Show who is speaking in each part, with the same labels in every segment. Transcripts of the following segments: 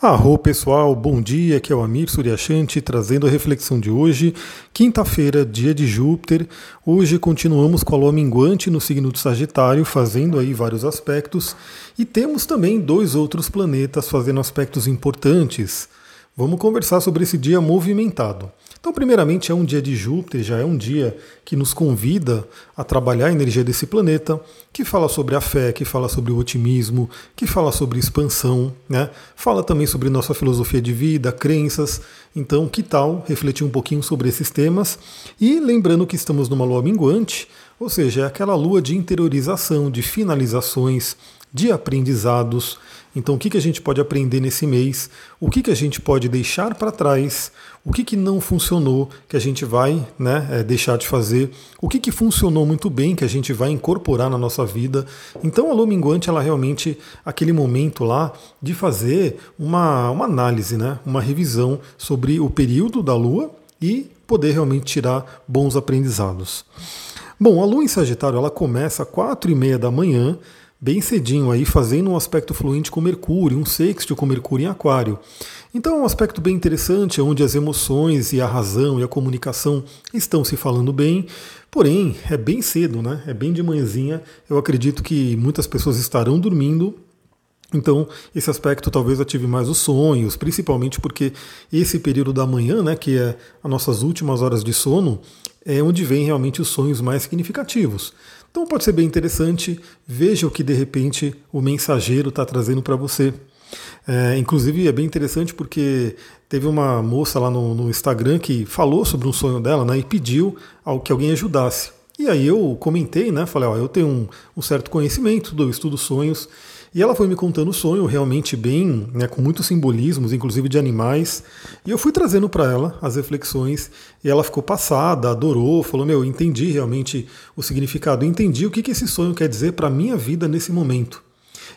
Speaker 1: Arro pessoal, bom dia, aqui é o Amir Suryashanti trazendo a reflexão de hoje, quinta-feira, dia de Júpiter. Hoje continuamos com a lua minguante no signo do Sagitário, fazendo aí vários aspectos, e temos também dois outros planetas fazendo aspectos importantes. Vamos conversar sobre esse dia movimentado. Então, primeiramente, é um dia de Júpiter, já é um dia que nos convida a trabalhar a energia desse planeta, que fala sobre a fé, que fala sobre o otimismo, que fala sobre expansão, né? Fala também sobre nossa filosofia de vida, crenças. Então, que tal refletir um pouquinho sobre esses temas? E lembrando que estamos numa lua minguante, ou seja, é aquela lua de interiorização, de finalizações, de aprendizados. Então, o que, que a gente pode aprender nesse mês? O que, que a gente pode deixar para trás? O que, que não funcionou que a gente vai né, é, deixar de fazer? O que, que funcionou muito bem que a gente vai incorporar na nossa vida? Então, a lua minguante, ela realmente, aquele momento lá de fazer uma, uma análise, né, uma revisão sobre o período da lua e poder realmente tirar bons aprendizados. Bom, a lua em Sagitário, ela começa às quatro e meia da manhã, bem cedinho aí, fazendo um aspecto fluente com Mercúrio, um sexto com Mercúrio em Aquário. Então é um aspecto bem interessante, onde as emoções e a razão e a comunicação estão se falando bem, porém é bem cedo, né? É bem de manhãzinha. Eu acredito que muitas pessoas estarão dormindo então, esse aspecto talvez ative mais os sonhos, principalmente porque esse período da manhã, né, que é as nossas últimas horas de sono, é onde vem realmente os sonhos mais significativos. Então pode ser bem interessante, veja o que de repente o mensageiro está trazendo para você. É, inclusive é bem interessante porque teve uma moça lá no, no, Instagram que falou sobre um sonho dela né, e pediu ao que alguém ajudasse. E aí eu comentei, né? Falei, ó, eu tenho um, um certo conhecimento, eu estudo sonhos e ela foi me contando o sonho realmente bem, né, com muitos simbolismos, inclusive de animais. E eu fui trazendo para ela as reflexões e ela ficou passada, adorou, falou: Meu, entendi realmente o significado, entendi o que, que esse sonho quer dizer para a minha vida nesse momento.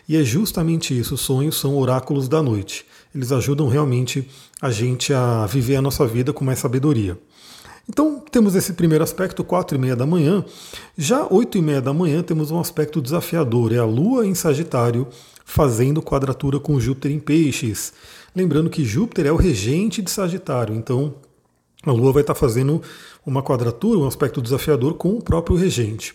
Speaker 1: E é justamente isso: os sonhos são oráculos da noite. Eles ajudam realmente a gente a viver a nossa vida com mais sabedoria. Então temos esse primeiro aspecto, 4 e meia da manhã. Já 8 e meia da manhã temos um aspecto desafiador, é a Lua em Sagitário fazendo quadratura com Júpiter em Peixes. Lembrando que Júpiter é o regente de Sagitário, então a Lua vai estar fazendo uma quadratura, um aspecto desafiador com o próprio regente.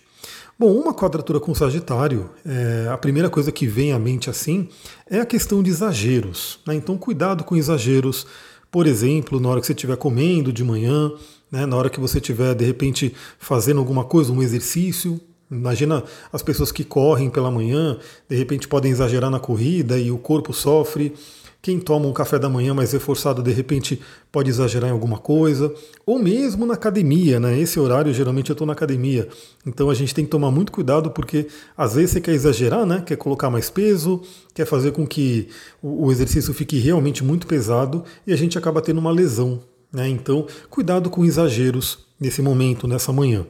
Speaker 1: Bom, uma quadratura com Sagitário, é, a primeira coisa que vem à mente assim é a questão de exageros. Né? Então, cuidado com exageros. Por exemplo, na hora que você estiver comendo de manhã, né? Na hora que você estiver, de repente, fazendo alguma coisa, um exercício, Imagina as pessoas que correm pela manhã, de repente podem exagerar na corrida e o corpo sofre. Quem toma um café da manhã mais reforçado, de repente pode exagerar em alguma coisa. Ou mesmo na academia, né? Esse horário geralmente eu estou na academia. Então a gente tem que tomar muito cuidado porque às vezes você quer exagerar, né? Quer colocar mais peso, quer fazer com que o exercício fique realmente muito pesado e a gente acaba tendo uma lesão né? Então, cuidado com exageros nesse momento, nessa manhã.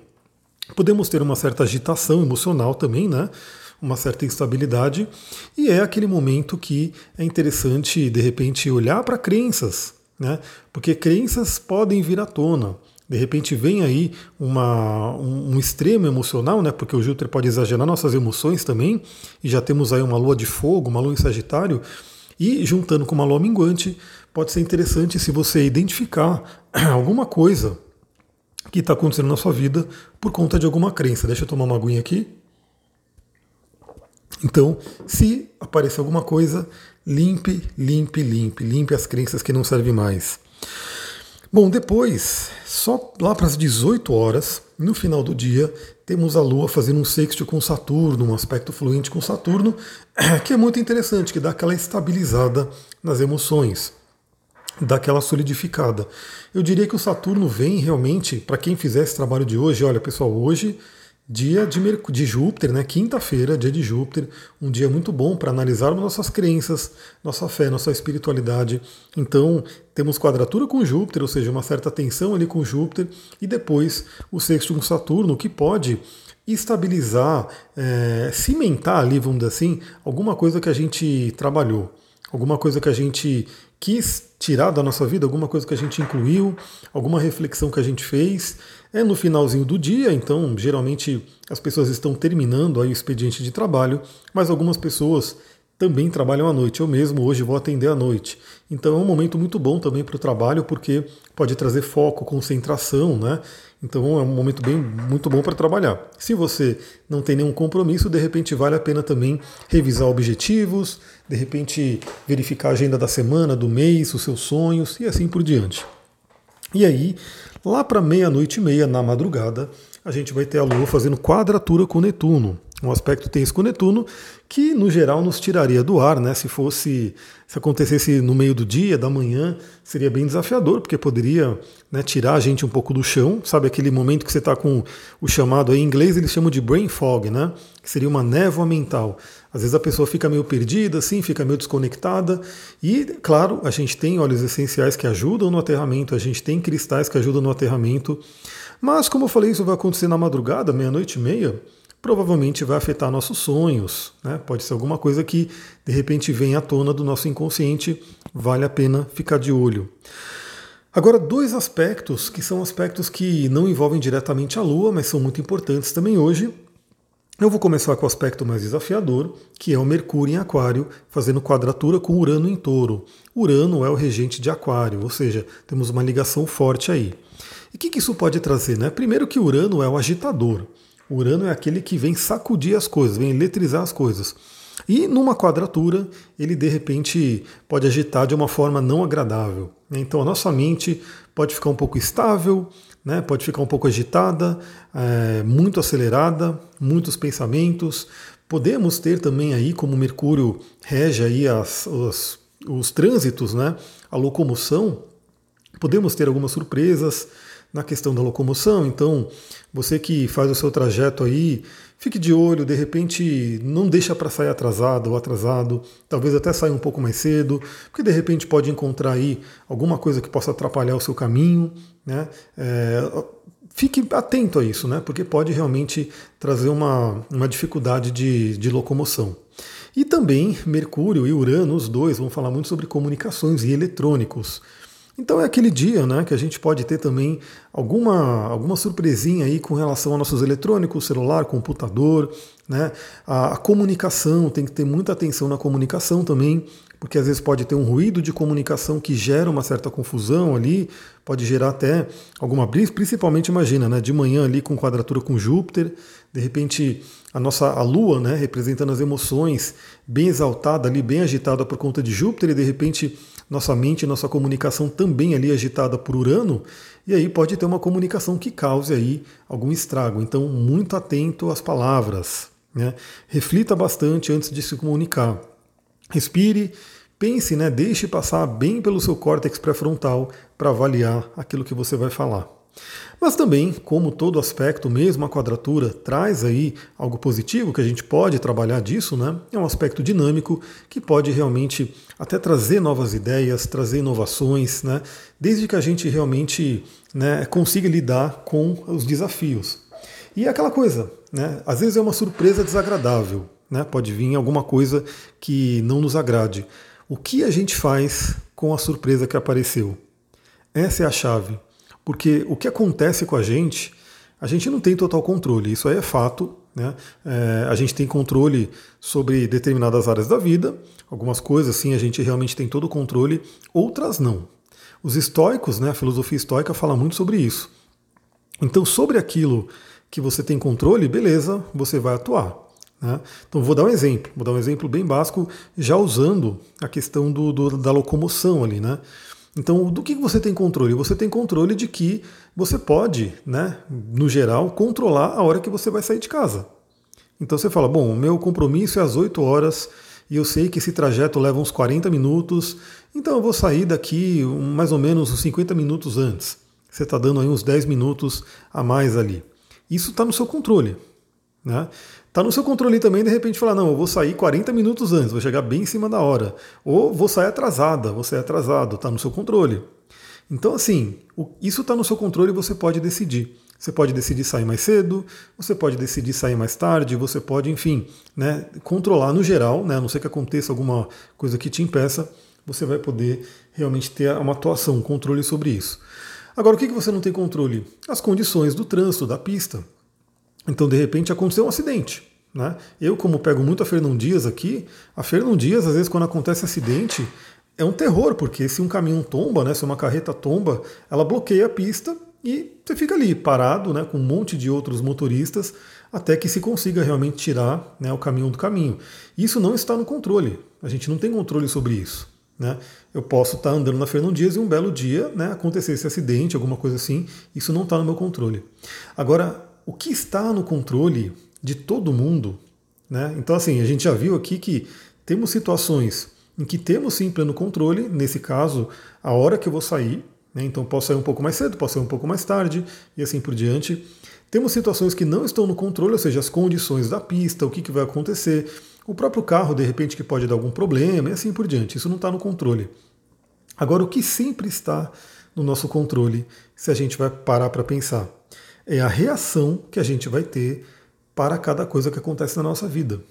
Speaker 1: Podemos ter uma certa agitação emocional também, né? uma certa instabilidade, e é aquele momento que é interessante, de repente, olhar para crenças, né? porque crenças podem vir à tona. De repente vem aí uma, um, um, extremo emocional, né? Porque o Júpiter pode exagerar nossas emoções também, e já temos aí uma lua de fogo, uma lua em Sagitário, e juntando com uma lua minguante, pode ser interessante se você identificar alguma coisa que está acontecendo na sua vida por conta de alguma crença. Deixa eu tomar uma aguinha aqui. Então, se aparecer alguma coisa, limpe, limpe, limpe, limpe as crenças que não servem mais. Bom, depois, só lá para as 18 horas, no final do dia, temos a Lua fazendo um sexto com Saturno, um aspecto fluente com Saturno, que é muito interessante, que dá aquela estabilizada nas emoções daquela solidificada. Eu diria que o Saturno vem realmente, para quem fizer esse trabalho de hoje, olha pessoal, hoje, dia de, Merc de Júpiter, né? quinta-feira, dia de Júpiter, um dia muito bom para analisarmos nossas crenças, nossa fé, nossa espiritualidade. Então, temos quadratura com Júpiter, ou seja, uma certa tensão ali com Júpiter, e depois o sexto com Saturno, que pode estabilizar, é, cimentar ali, vamos dizer assim, alguma coisa que a gente trabalhou alguma coisa que a gente quis tirar da nossa vida, alguma coisa que a gente incluiu, alguma reflexão que a gente fez. É no finalzinho do dia, então geralmente as pessoas estão terminando aí o expediente de trabalho, mas algumas pessoas também trabalham à noite. Eu mesmo hoje vou atender à noite. Então é um momento muito bom também para o trabalho, porque pode trazer foco, concentração, né? Então é um momento bem muito bom para trabalhar. Se você não tem nenhum compromisso, de repente vale a pena também revisar objetivos, de repente verificar a agenda da semana, do mês, os seus sonhos e assim por diante. E aí, lá para meia-noite e meia, na madrugada, a gente vai ter a Lua fazendo quadratura com Netuno um aspecto tenso com Netuno, que no geral nos tiraria do ar, né? Se fosse, se acontecesse no meio do dia, da manhã, seria bem desafiador, porque poderia né, tirar a gente um pouco do chão, sabe aquele momento que você está com o chamado em inglês eles chamam de brain fog, né? Que seria uma névoa mental. Às vezes a pessoa fica meio perdida, assim, fica meio desconectada. E, claro, a gente tem óleos essenciais que ajudam no aterramento, a gente tem cristais que ajudam no aterramento. Mas, como eu falei, isso vai acontecer na madrugada, meia-noite e meia provavelmente vai afetar nossos sonhos. Né? Pode ser alguma coisa que de repente vem à tona do nosso inconsciente, vale a pena ficar de olho. Agora, dois aspectos que são aspectos que não envolvem diretamente a Lua, mas são muito importantes também hoje. Eu vou começar com o aspecto mais desafiador, que é o Mercúrio em Aquário, fazendo quadratura com Urano em Touro. Urano é o regente de Aquário, ou seja, temos uma ligação forte aí. E o que, que isso pode trazer? Né? Primeiro que Urano é o agitador. Urano é aquele que vem sacudir as coisas, vem eletrizar as coisas. E numa quadratura, ele de repente pode agitar de uma forma não agradável. Então a nossa mente pode ficar um pouco estável, né? pode ficar um pouco agitada, é, muito acelerada, muitos pensamentos. Podemos ter também aí, como Mercúrio rege aí as, os, os trânsitos, né? a locomoção, podemos ter algumas surpresas, na questão da locomoção. Então, você que faz o seu trajeto aí, fique de olho, de repente não deixa para sair atrasado ou atrasado, talvez até saia um pouco mais cedo, porque de repente pode encontrar aí alguma coisa que possa atrapalhar o seu caminho, né? É, fique atento a isso, né? Porque pode realmente trazer uma, uma dificuldade de, de locomoção. E também Mercúrio e Urano, os dois, vão falar muito sobre comunicações e eletrônicos. Então é aquele dia né, que a gente pode ter também alguma, alguma surpresinha aí com relação a nossos eletrônicos, celular, computador, né? A, a, comunicação, tem que ter muita atenção na comunicação também, porque às vezes pode ter um ruído de comunicação que gera uma certa confusão ali, pode gerar até alguma brisa, principalmente imagina, né, de manhã ali com quadratura com Júpiter, de repente a nossa a Lua, né, representando as emoções, bem exaltada ali, bem agitada por conta de Júpiter, e de repente nossa mente, nossa comunicação também ali agitada por Urano, e aí pode ter uma comunicação que cause aí algum estrago. Então, muito atento às palavras. Né? Reflita bastante antes de se comunicar. Respire, pense, né? deixe passar bem pelo seu córtex pré-frontal para avaliar aquilo que você vai falar. Mas também, como todo aspecto, mesmo a quadratura traz aí algo positivo que a gente pode trabalhar disso, né? É um aspecto dinâmico que pode realmente até trazer novas ideias, trazer inovações, né? Desde que a gente realmente né, consiga lidar com os desafios. E é aquela coisa, né? Às vezes é uma surpresa desagradável, né? Pode vir alguma coisa que não nos agrade. O que a gente faz com a surpresa que apareceu? Essa é a chave. Porque o que acontece com a gente, a gente não tem total controle, isso aí é fato. Né? É, a gente tem controle sobre determinadas áreas da vida, algumas coisas sim a gente realmente tem todo o controle, outras não. Os estoicos, né, a filosofia estoica fala muito sobre isso. Então, sobre aquilo que você tem controle, beleza, você vai atuar. Né? Então, vou dar um exemplo, vou dar um exemplo bem básico, já usando a questão do, do da locomoção ali. Né? Então, do que você tem controle? Você tem controle de que você pode, né, no geral, controlar a hora que você vai sair de casa. Então você fala, bom, o meu compromisso é às 8 horas e eu sei que esse trajeto leva uns 40 minutos, então eu vou sair daqui mais ou menos uns 50 minutos antes. Você está dando aí uns 10 minutos a mais ali. Isso está no seu controle. Né? Tá no seu controle também, de repente, falar, não, eu vou sair 40 minutos antes, vou chegar bem em cima da hora. Ou vou sair atrasada, vou sair atrasado, tá no seu controle. Então, assim, isso está no seu controle e você pode decidir. Você pode decidir sair mais cedo, você pode decidir sair mais tarde, você pode, enfim, né, controlar no geral, né, a não ser que aconteça alguma coisa que te impeça, você vai poder realmente ter uma atuação, um controle sobre isso. Agora, o que você não tem controle? As condições do trânsito, da pista. Então, de repente, aconteceu um acidente. Né? Eu, como pego muito a Fernão Dias aqui, a Fernão Dias, às vezes, quando acontece acidente, é um terror, porque se um caminhão tomba, né, se uma carreta tomba, ela bloqueia a pista e você fica ali parado né, com um monte de outros motoristas até que se consiga realmente tirar né, o caminhão do caminho. Isso não está no controle, a gente não tem controle sobre isso. Né? Eu posso estar andando na Fernão Dias e um belo dia né, acontecer esse acidente, alguma coisa assim, isso não está no meu controle. Agora, o que está no controle de todo mundo, né? então assim, a gente já viu aqui que temos situações em que temos sim pleno controle, nesse caso, a hora que eu vou sair, né? então posso sair um pouco mais cedo, posso sair um pouco mais tarde e assim por diante. Temos situações que não estão no controle, ou seja, as condições da pista, o que, que vai acontecer, o próprio carro, de repente, que pode dar algum problema e assim por diante. Isso não está no controle. Agora, o que sempre está no nosso controle, se a gente vai parar para pensar, é a reação que a gente vai ter para cada coisa que acontece na nossa vida.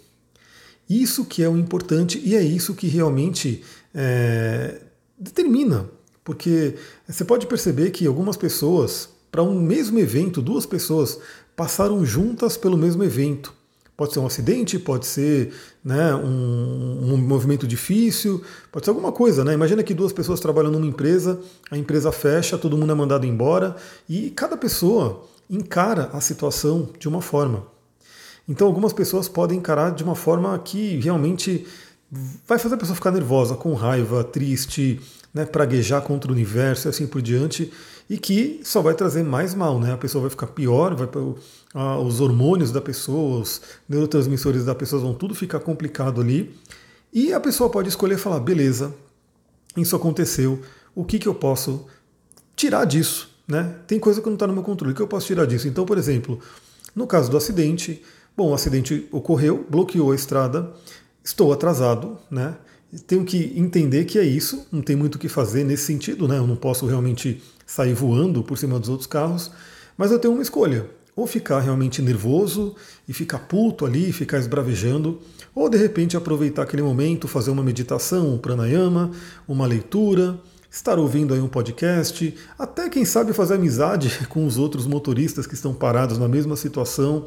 Speaker 1: Isso que é o importante e é isso que realmente é, determina. Porque você pode perceber que algumas pessoas, para um mesmo evento, duas pessoas passaram juntas pelo mesmo evento. Pode ser um acidente, pode ser né, um, um, movimento difícil, pode ser alguma coisa. Né? Imagina que duas pessoas trabalham numa empresa, a empresa fecha, todo mundo é mandado embora e cada pessoa encara a situação de uma forma. Então, algumas pessoas podem encarar de uma forma que realmente vai fazer a pessoa ficar nervosa, com raiva, triste, né, praguejar contra o universo e assim por diante, e que só vai trazer mais mal, né? A pessoa vai ficar pior, vai, ah, os hormônios da pessoa, os neurotransmissores da pessoa vão tudo ficar complicado ali, e a pessoa pode escolher falar, beleza, isso aconteceu, o que, que eu posso tirar disso? Né? Tem coisa que não está no meu controle, o que eu posso tirar disso? Então, por exemplo, no caso do acidente, bom, o acidente ocorreu, bloqueou a estrada, estou atrasado, né? Tenho que entender que é isso, não tem muito o que fazer nesse sentido, né? Eu não posso realmente sair voando por cima dos outros carros, mas eu tenho uma escolha. Ou ficar realmente nervoso e ficar puto ali, ficar esbravejando, ou de repente aproveitar aquele momento, fazer uma meditação, um pranayama, uma leitura, estar ouvindo aí um podcast, até quem sabe fazer amizade com os outros motoristas que estão parados na mesma situação.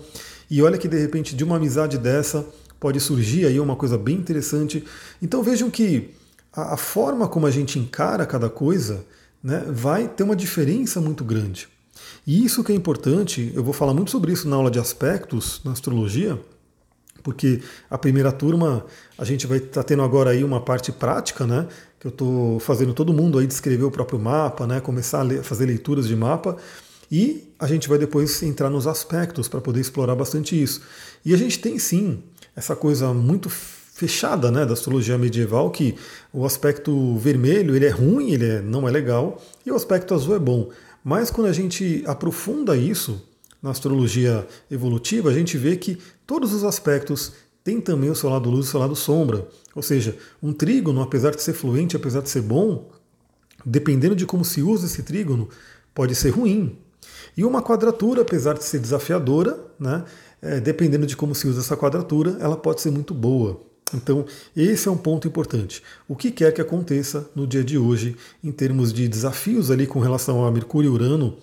Speaker 1: E olha que de repente de uma amizade dessa pode surgir aí uma coisa bem interessante. Então vejam que a, a forma como a gente encara cada coisa né, vai ter uma diferença muito grande. E isso que é importante, eu vou falar muito sobre isso na aula de aspectos na astrologia, porque a primeira turma a gente vai estar tá tendo agora aí uma parte prática, né? Que eu estou fazendo todo mundo aí descrever o próprio mapa, né? Começar a fazer leituras de mapa. E a gente vai depois entrar nos aspectos para poder explorar bastante isso. E a gente tem sim essa coisa muito fechada né, da astrologia medieval, que o aspecto vermelho ele é ruim, ele é, não é legal, e o aspecto azul é bom. Mas quando a gente aprofunda isso na astrologia evolutiva, a gente vê que todos os aspectos têm também o seu lado luz e o seu lado sombra. Ou seja, um trígono, apesar de ser fluente, apesar de ser bom, dependendo de como se usa esse trígono, pode ser ruim. E uma quadratura, apesar de ser desafiadora, né, é, dependendo de como se usa essa quadratura, ela pode ser muito boa. Então, esse é um ponto importante. O que quer que aconteça no dia de hoje, em termos de desafios ali com relação a Mercúrio e Urano,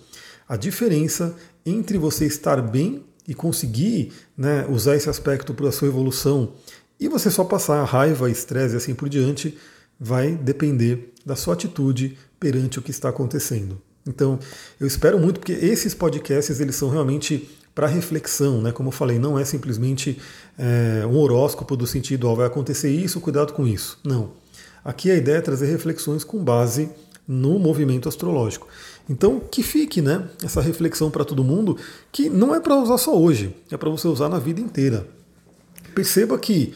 Speaker 1: a diferença entre você estar bem e conseguir né, usar esse aspecto para a sua evolução e você só passar raiva, estresse e assim por diante, vai depender da sua atitude perante o que está acontecendo. Então, eu espero muito, porque esses podcasts eles são realmente para reflexão, né? Como eu falei, não é simplesmente é, um horóscopo do sentido, ó, vai acontecer isso, cuidado com isso. Não. Aqui a ideia é trazer reflexões com base no movimento astrológico. Então, que fique né, essa reflexão para todo mundo, que não é para usar só hoje, é para você usar na vida inteira. Perceba que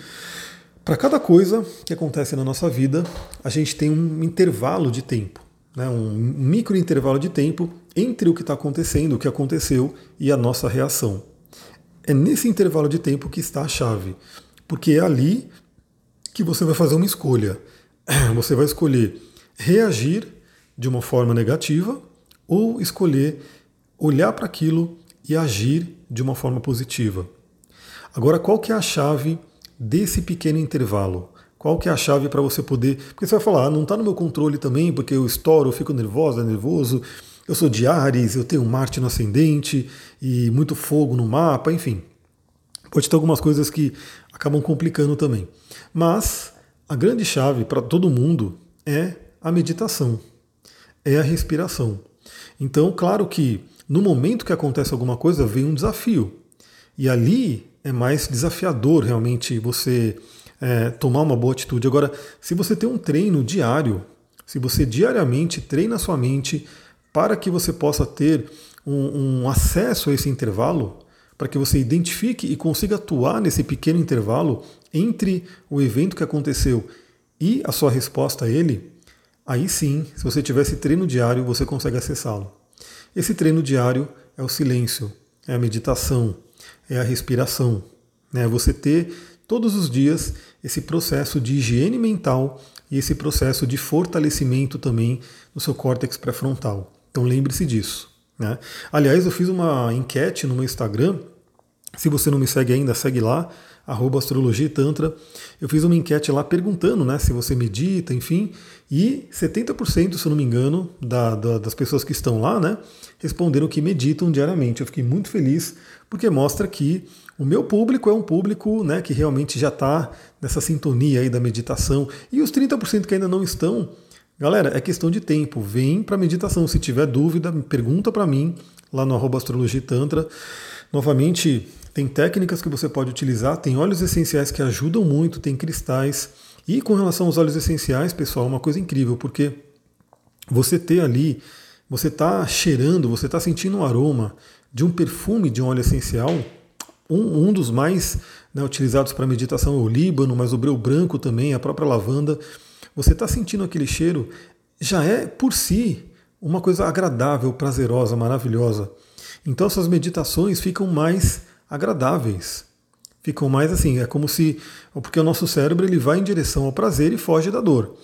Speaker 1: para cada coisa que acontece na nossa vida, a gente tem um intervalo de tempo né, um micro intervalo de tempo entre o que está acontecendo, o que aconteceu e a nossa reação. É nesse intervalo de tempo que está a chave, porque é ali que você vai fazer uma escolha. Você vai escolher reagir de uma forma negativa ou escolher olhar para aquilo e agir de uma forma positiva. Agora, qual que é a chave desse pequeno intervalo? Qual que é a chave para você poder. Porque você vai falar, ah, não está no meu controle também, porque eu estouro, eu fico nervosa, nervoso, eu sou de Ares, eu tenho Marte no ascendente e muito fogo no mapa, enfim. Pode ter algumas coisas que acabam complicando também. Mas a grande chave para todo mundo é a meditação, é a respiração. Então, claro que no momento que acontece alguma coisa, vem um desafio. E ali é mais desafiador realmente você é, tomar uma boa atitude. Agora, se você tem um treino diário, se você diariamente treina a sua mente para que você possa ter um, um acesso a esse intervalo, para que você identifique e consiga atuar nesse pequeno intervalo entre o evento que aconteceu e a sua resposta a ele, aí sim, se você tiver esse treino diário, você consegue acessá-lo. Esse treino diário é o silêncio, é a meditação, é a respiração. Né? Você ter todos os dias esse processo de higiene mental e esse processo de fortalecimento também no seu córtex pré-frontal. Então lembre-se disso. Né? Aliás, eu fiz uma enquete no meu Instagram. Se você não me segue ainda, segue lá, arroba astrologia e tantra. Eu fiz uma enquete lá perguntando né, se você medita, enfim, e 70%, se eu não me engano, da, da, das pessoas que estão lá, né, responderam que meditam diariamente. Eu fiquei muito feliz porque mostra que o meu público é um público né, que realmente já está nessa sintonia aí da meditação. E os 30% que ainda não estão, Galera, é questão de tempo. Vem para meditação. Se tiver dúvida, pergunta para mim lá no arroba astrologia tantra. Novamente, tem técnicas que você pode utilizar, tem óleos essenciais que ajudam muito, tem cristais. E com relação aos óleos essenciais, pessoal, é uma coisa incrível, porque você ter ali, você está cheirando, você está sentindo o um aroma de um perfume de um óleo essencial, um, um dos mais né, utilizados para meditação é o líbano, mas o breu branco também, a própria lavanda você está sentindo aquele cheiro, já é por si uma coisa agradável, prazerosa, maravilhosa. Então essas meditações ficam mais agradáveis. Ficam mais assim, é como se. Porque o nosso cérebro ele vai em direção ao prazer e foge da dor.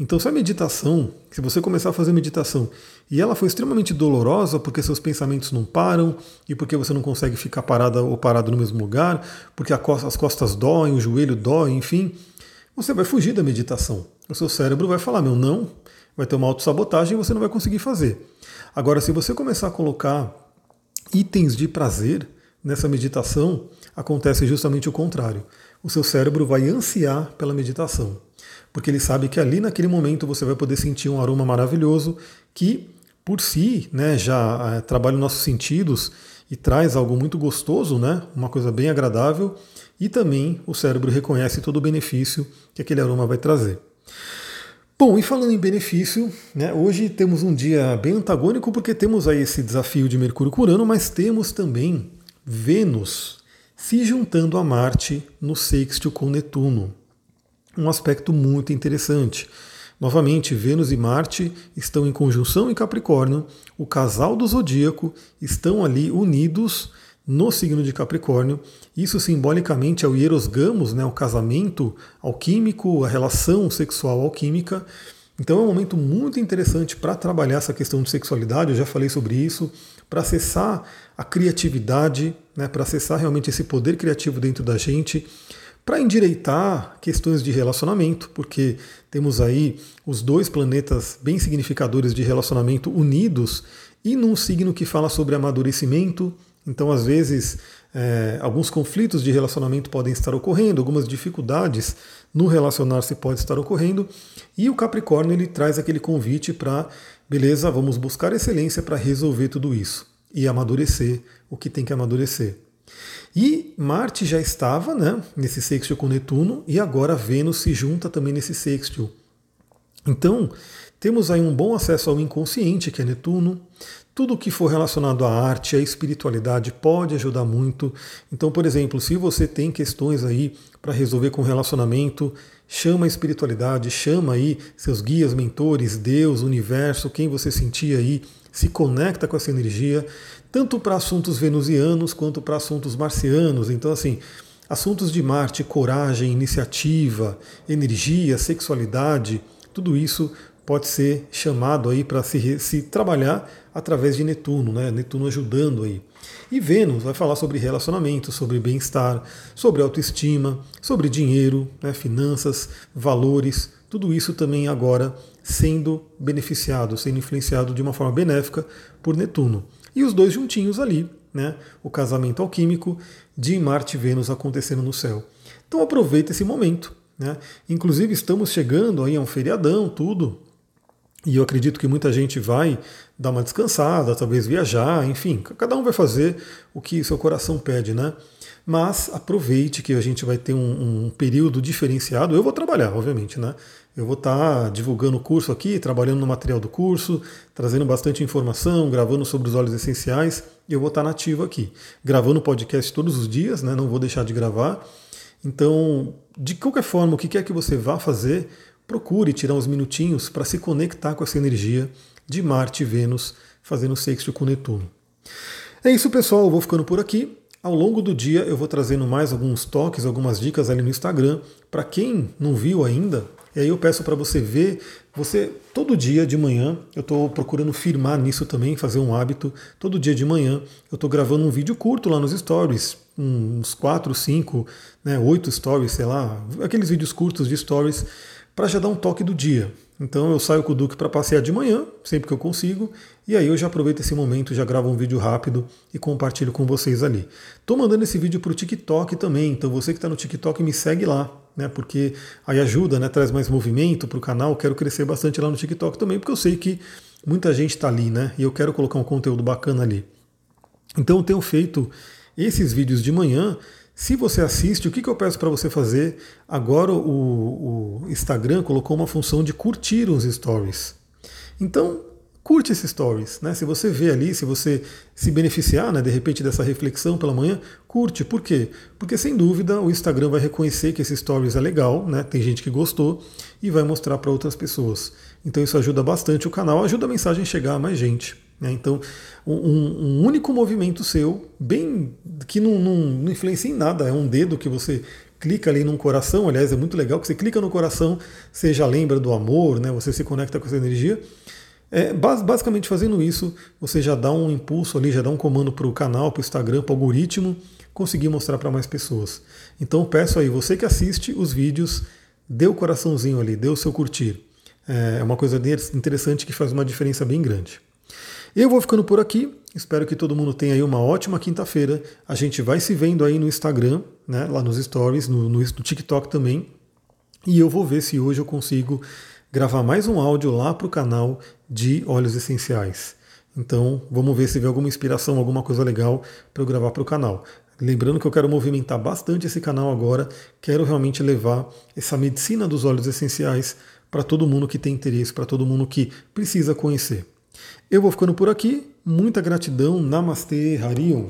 Speaker 1: Então, se a meditação, se você começar a fazer meditação e ela foi extremamente dolorosa porque seus pensamentos não param e porque você não consegue ficar parada ou parado no mesmo lugar, porque as costas doem, o joelho dói, enfim, você vai fugir da meditação. O seu cérebro vai falar, meu, não, vai ter uma autossabotagem e você não vai conseguir fazer. Agora, se você começar a colocar itens de prazer nessa meditação, acontece justamente o contrário. O seu cérebro vai ansiar pela meditação, porque ele sabe que ali naquele momento você vai poder sentir um aroma maravilhoso que, por si, né, já é, trabalha os nossos sentidos e traz algo muito gostoso, né, uma coisa bem agradável e também o cérebro reconhece todo o benefício que aquele aroma vai trazer. Bom, e falando em benefício, né, hoje temos um dia bem antagônico porque temos aí esse desafio de Mercúrio curando, mas temos também Vênus se juntando a Marte no sextil com Netuno. Um aspecto muito interessante. Novamente, Vênus e Marte estão em conjunção em Capricórnio, o casal do zodíaco estão ali unidos no signo de Capricórnio. Isso simbolicamente é o Hieros Gamos, né, o casamento alquímico, a relação sexual alquímica. Então é um momento muito interessante para trabalhar essa questão de sexualidade, eu já falei sobre isso, para acessar a criatividade, né, para acessar realmente esse poder criativo dentro da gente, para endireitar questões de relacionamento, porque temos aí os dois planetas bem significadores de relacionamento unidos e num signo que fala sobre amadurecimento, então, às vezes, é, alguns conflitos de relacionamento podem estar ocorrendo, algumas dificuldades no relacionar-se podem estar ocorrendo, e o Capricórnio ele traz aquele convite para, beleza, vamos buscar excelência para resolver tudo isso e amadurecer o que tem que amadurecer. E Marte já estava né, nesse sextil com Netuno, e agora Vênus se junta também nesse sextil. Então, temos aí um bom acesso ao inconsciente, que é Netuno. Tudo que for relacionado à arte, à espiritualidade pode ajudar muito. Então, por exemplo, se você tem questões aí para resolver com relacionamento, chama a espiritualidade, chama aí seus guias, mentores, Deus, universo, quem você sentir aí, se conecta com essa energia, tanto para assuntos venusianos quanto para assuntos marcianos. Então, assim, assuntos de Marte, coragem, iniciativa, energia, sexualidade, tudo isso pode ser chamado aí para se, se trabalhar através de Netuno, né? Netuno ajudando aí. E Vênus vai falar sobre relacionamento, sobre bem-estar, sobre autoestima, sobre dinheiro, né? finanças, valores, tudo isso também agora sendo beneficiado, sendo influenciado de uma forma benéfica por Netuno. e os dois juntinhos ali, né? O casamento alquímico de Marte e Vênus acontecendo no céu. Então aproveita esse momento. Né? Inclusive estamos chegando aí a um feriadão, tudo. E eu acredito que muita gente vai dar uma descansada, talvez viajar, enfim, cada um vai fazer o que seu coração pede, né? Mas aproveite que a gente vai ter um, um período diferenciado. Eu vou trabalhar, obviamente, né? Eu vou estar tá divulgando o curso aqui, trabalhando no material do curso, trazendo bastante informação, gravando sobre os óleos essenciais. E eu vou estar tá nativo aqui, gravando podcast todos os dias, né? Não vou deixar de gravar. Então, de qualquer forma, o que quer que você vá fazer, procure tirar uns minutinhos para se conectar com essa energia de Marte e Vênus fazendo sexto com Netuno. É isso, pessoal. Eu vou ficando por aqui. Ao longo do dia eu vou trazendo mais alguns toques, algumas dicas ali no Instagram. Para quem não viu ainda, e aí eu peço para você ver, você todo dia de manhã, eu estou procurando firmar nisso também, fazer um hábito. Todo dia de manhã eu estou gravando um vídeo curto lá nos stories, uns 4, 5, né, 8 stories, sei lá, aqueles vídeos curtos de stories, para já dar um toque do dia. Então eu saio com o Duque para passear de manhã, sempre que eu consigo, e aí eu já aproveito esse momento, já gravo um vídeo rápido e compartilho com vocês ali. Estou mandando esse vídeo para o TikTok também, então você que está no TikTok me segue lá, né? Porque aí ajuda, né? Traz mais movimento para o canal. Quero crescer bastante lá no TikTok também, porque eu sei que muita gente está ali, né? E eu quero colocar um conteúdo bacana ali. Então eu tenho feito esses vídeos de manhã se você assiste, o que, que eu peço para você fazer? Agora o, o, Instagram colocou uma função de curtir os stories. Então, curte esses stories. Né? Se você vê ali, se você se beneficiar, né, de repente, dessa reflexão pela manhã, curte. Por quê? Porque, sem dúvida, o Instagram vai reconhecer que esse stories é legal, né? tem gente que gostou, e vai mostrar para outras pessoas. Então, isso ajuda bastante o canal, ajuda a mensagem a chegar a mais gente. Né? Então, um, um, único movimento seu, bem que não, não, não influencia em nada, é um dedo que você clica ali num coração, aliás, é muito legal que você clica no coração, você já lembra do amor, né? você se conecta com essa energia. É, basicamente fazendo isso, você já dá um impulso ali, já dá um comando para o canal, para o Instagram, para o algoritmo, conseguir mostrar para mais pessoas. Então peço aí, você que assiste os vídeos, dê o coraçãozinho ali, dê o seu curtir. É, é uma coisa interessante que faz uma diferença bem grande. Eu vou ficando por aqui. Espero que todo mundo tenha aí uma ótima quinta-feira. A gente vai se vendo aí no Instagram, né, lá nos stories, no, no, no TikTok também. E eu vou ver se hoje eu consigo gravar mais um áudio lá para o canal de óleos essenciais. Então, vamos ver se vê alguma inspiração, alguma coisa legal para eu gravar para o canal. Lembrando que eu quero movimentar bastante esse canal agora, quero realmente levar essa medicina dos óleos essenciais para todo mundo que tem interesse, para todo mundo que precisa conhecer. Eu vou ficando por aqui. Muita gratidão. Namastê, Harion.